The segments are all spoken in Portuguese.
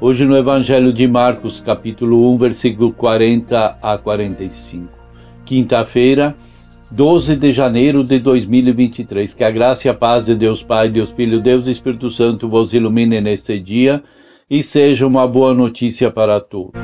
Hoje no Evangelho de Marcos, capítulo 1, versículo 40 a 45. Quinta-feira, 12 de janeiro de 2023. Que a graça e a paz de Deus Pai, Deus Filho, Deus e Espírito Santo vos ilumine neste dia e seja uma boa notícia para todos.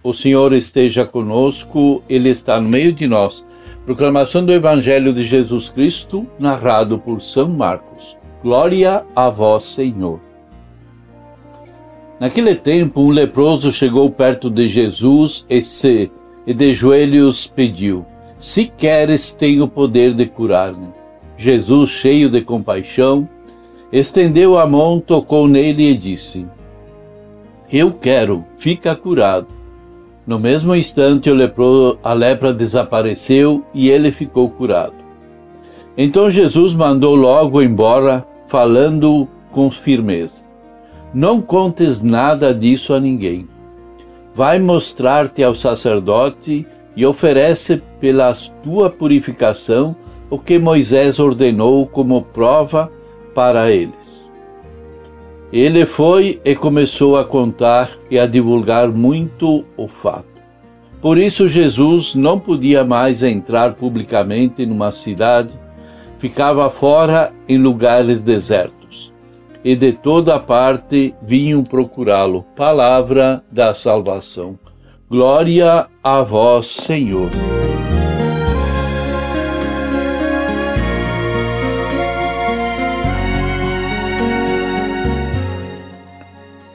O Senhor esteja conosco, Ele está no meio de nós. Proclamação do Evangelho de Jesus Cristo, narrado por São Marcos. Glória a vós, Senhor. Naquele tempo, um leproso chegou perto de Jesus e se e de joelhos pediu: Se queres, tenho o poder de curar-me. Jesus, cheio de compaixão, estendeu a mão, tocou nele e disse: Eu quero, fica curado. No mesmo instante, lepro, a lepra desapareceu e ele ficou curado. Então Jesus mandou logo embora, falando com firmeza: Não contes nada disso a ninguém. Vai mostrar-te ao sacerdote e oferece pela tua purificação o que Moisés ordenou como prova para eles. Ele foi e começou a contar e a divulgar muito o fato. Por isso, Jesus não podia mais entrar publicamente numa cidade, ficava fora em lugares desertos. E de toda parte vinham procurá-lo. Palavra da salvação. Glória a vós, Senhor.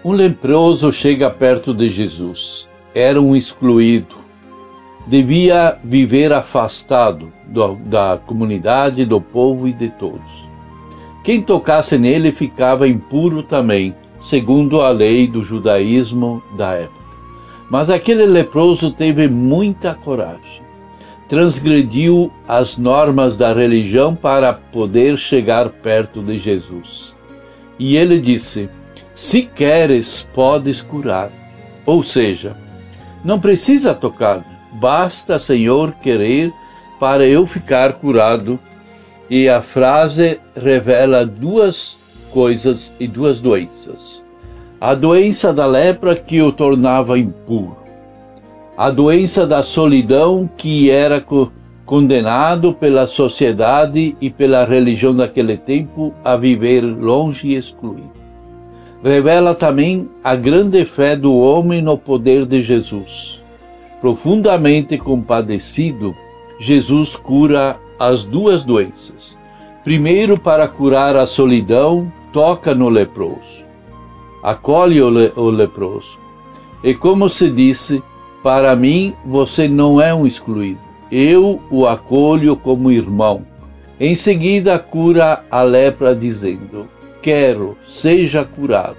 Um leproso chega perto de Jesus. Era um excluído. Devia viver afastado do, da comunidade, do povo e de todos. Quem tocasse nele ficava impuro também, segundo a lei do judaísmo da época. Mas aquele leproso teve muita coragem. Transgrediu as normas da religião para poder chegar perto de Jesus. E ele disse: se queres, podes curar. Ou seja, não precisa tocar, basta, Senhor, querer para eu ficar curado. E a frase revela duas coisas e duas doenças. A doença da lepra que o tornava impuro. A doença da solidão que era condenado pela sociedade e pela religião daquele tempo a viver longe e excluído revela também a grande fé do homem no poder de Jesus. Profundamente compadecido, Jesus cura as duas doenças. Primeiro, para curar a solidão, toca no leproso. Acolhe o, le o leproso. E como se disse, para mim você não é um excluído. Eu o acolho como irmão. Em seguida, cura a lepra, dizendo: quero, seja curado.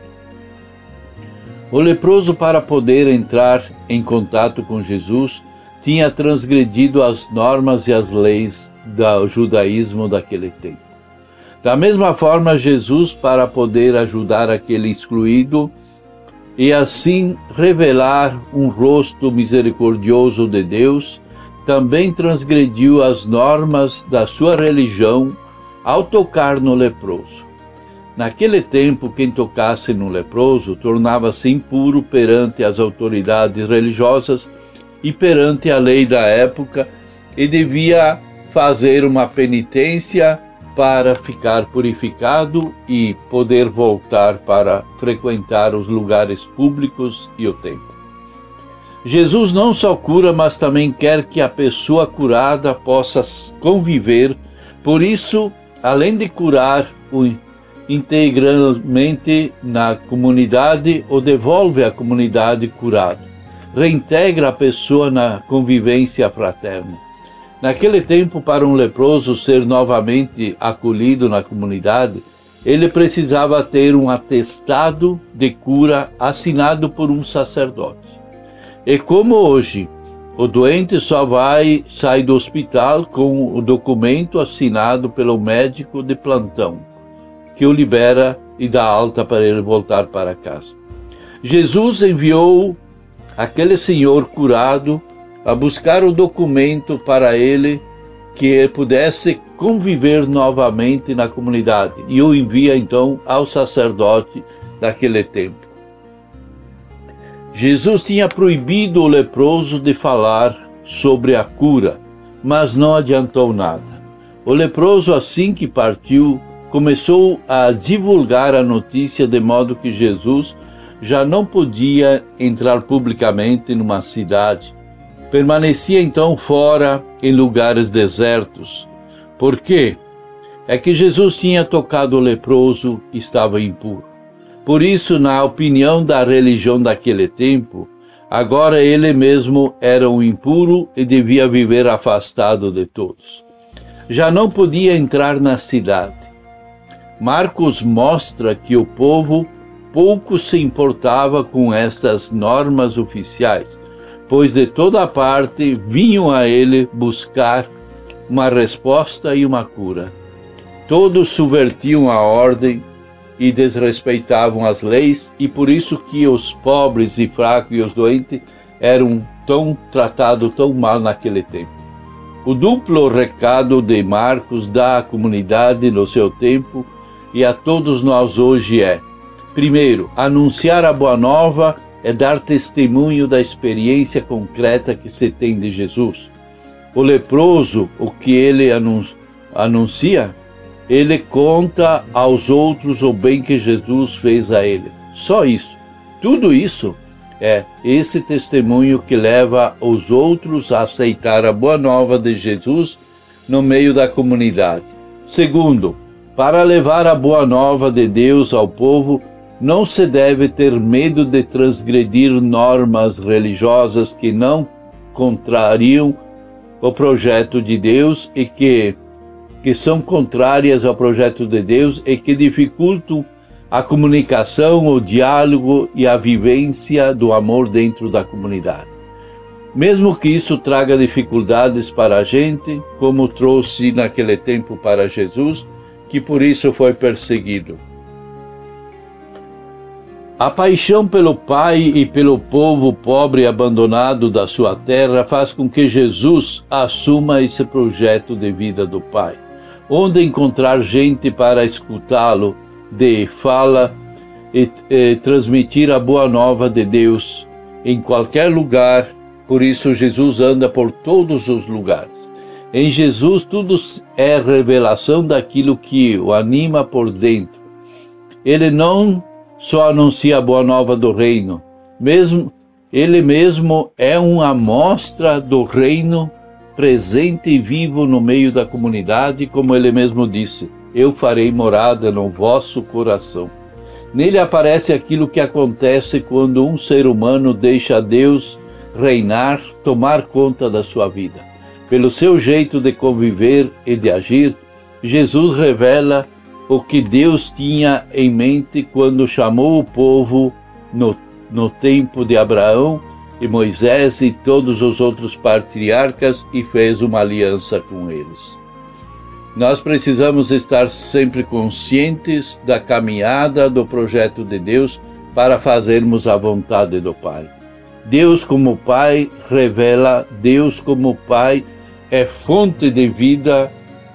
O leproso, para poder entrar em contato com Jesus, tinha transgredido as normas e as leis do judaísmo daquele tempo. Da mesma forma, Jesus, para poder ajudar aquele excluído e assim revelar um rosto misericordioso de Deus, também transgrediu as normas da sua religião ao tocar no leproso. Naquele tempo, quem tocasse no leproso tornava-se impuro perante as autoridades religiosas e perante a lei da época e devia fazer uma penitência para ficar purificado e poder voltar para frequentar os lugares públicos e o templo. Jesus não só cura, mas também quer que a pessoa curada possa conviver, por isso, além de curar o integralmente na comunidade ou devolve a comunidade curado. Reintegra a pessoa na convivência fraterna. Naquele tempo, para um leproso ser novamente acolhido na comunidade, ele precisava ter um atestado de cura assinado por um sacerdote. E como hoje o doente só vai sair do hospital com o documento assinado pelo médico de plantão, que o libera e dá alta para ele voltar para casa. Jesus enviou aquele senhor curado a buscar o documento para ele que pudesse conviver novamente na comunidade e o envia então ao sacerdote daquele tempo. Jesus tinha proibido o leproso de falar sobre a cura, mas não adiantou nada. O leproso, assim que partiu, começou a divulgar a notícia de modo que Jesus já não podia entrar publicamente numa cidade. Permanecia então fora em lugares desertos. Por quê? É que Jesus tinha tocado o leproso e estava impuro. Por isso, na opinião da religião daquele tempo, agora ele mesmo era um impuro e devia viver afastado de todos. Já não podia entrar na cidade. Marcos mostra que o povo pouco se importava com estas normas oficiais, pois de toda parte vinham a ele buscar uma resposta e uma cura. Todos subvertiam a ordem e desrespeitavam as leis, e por isso que os pobres e fracos e os doentes eram tão tratados tão mal naquele tempo. O duplo recado de Marcos dá à comunidade no seu tempo e a todos nós hoje é: Primeiro, anunciar a boa nova é dar testemunho da experiência concreta que se tem de Jesus. O leproso, o que ele anuncia, ele conta aos outros o bem que Jesus fez a ele. Só isso. Tudo isso é esse testemunho que leva os outros a aceitar a boa nova de Jesus no meio da comunidade. Segundo, para levar a boa nova de Deus ao povo, não se deve ter medo de transgredir normas religiosas que não contrariam o projeto de Deus e que, que são contrárias ao projeto de Deus e que dificultam a comunicação, o diálogo e a vivência do amor dentro da comunidade. Mesmo que isso traga dificuldades para a gente, como trouxe naquele tempo para Jesus, que por isso foi perseguido. A paixão pelo Pai e pelo povo pobre e abandonado da sua terra faz com que Jesus assuma esse projeto de vida do Pai. Onde encontrar gente para escutá-lo, de fala e, e transmitir a boa nova de Deus em qualquer lugar. Por isso, Jesus anda por todos os lugares. Em Jesus, tudo é revelação daquilo que o anima por dentro. Ele não só anuncia a boa nova do reino. Mesmo ele mesmo é uma amostra do reino presente e vivo no meio da comunidade, como ele mesmo disse: Eu farei morada no vosso coração. Nele aparece aquilo que acontece quando um ser humano deixa Deus reinar, tomar conta da sua vida. Pelo seu jeito de conviver e de agir, Jesus revela o que Deus tinha em mente quando chamou o povo no, no tempo de Abraão e Moisés e todos os outros patriarcas e fez uma aliança com eles. Nós precisamos estar sempre conscientes da caminhada do projeto de Deus para fazermos a vontade do Pai. Deus, como Pai, revela, Deus, como Pai, é fonte de vida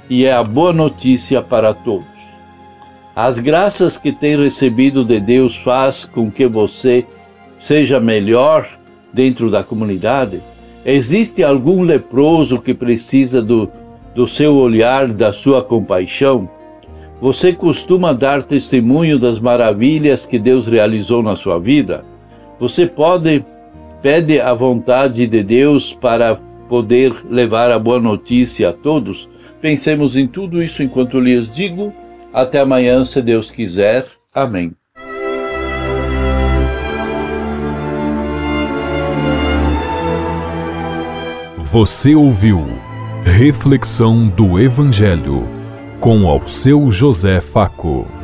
e é a boa notícia para todos. As graças que tem recebido de Deus faz com que você seja melhor dentro da comunidade? Existe algum leproso que precisa do, do seu olhar, da sua compaixão? Você costuma dar testemunho das maravilhas que Deus realizou na sua vida? Você pode pede a vontade de Deus para poder levar a boa notícia a todos? Pensemos em tudo isso enquanto lhes digo até amanhã, se Deus quiser. Amém. Você ouviu Reflexão do Evangelho com ao seu José Faco.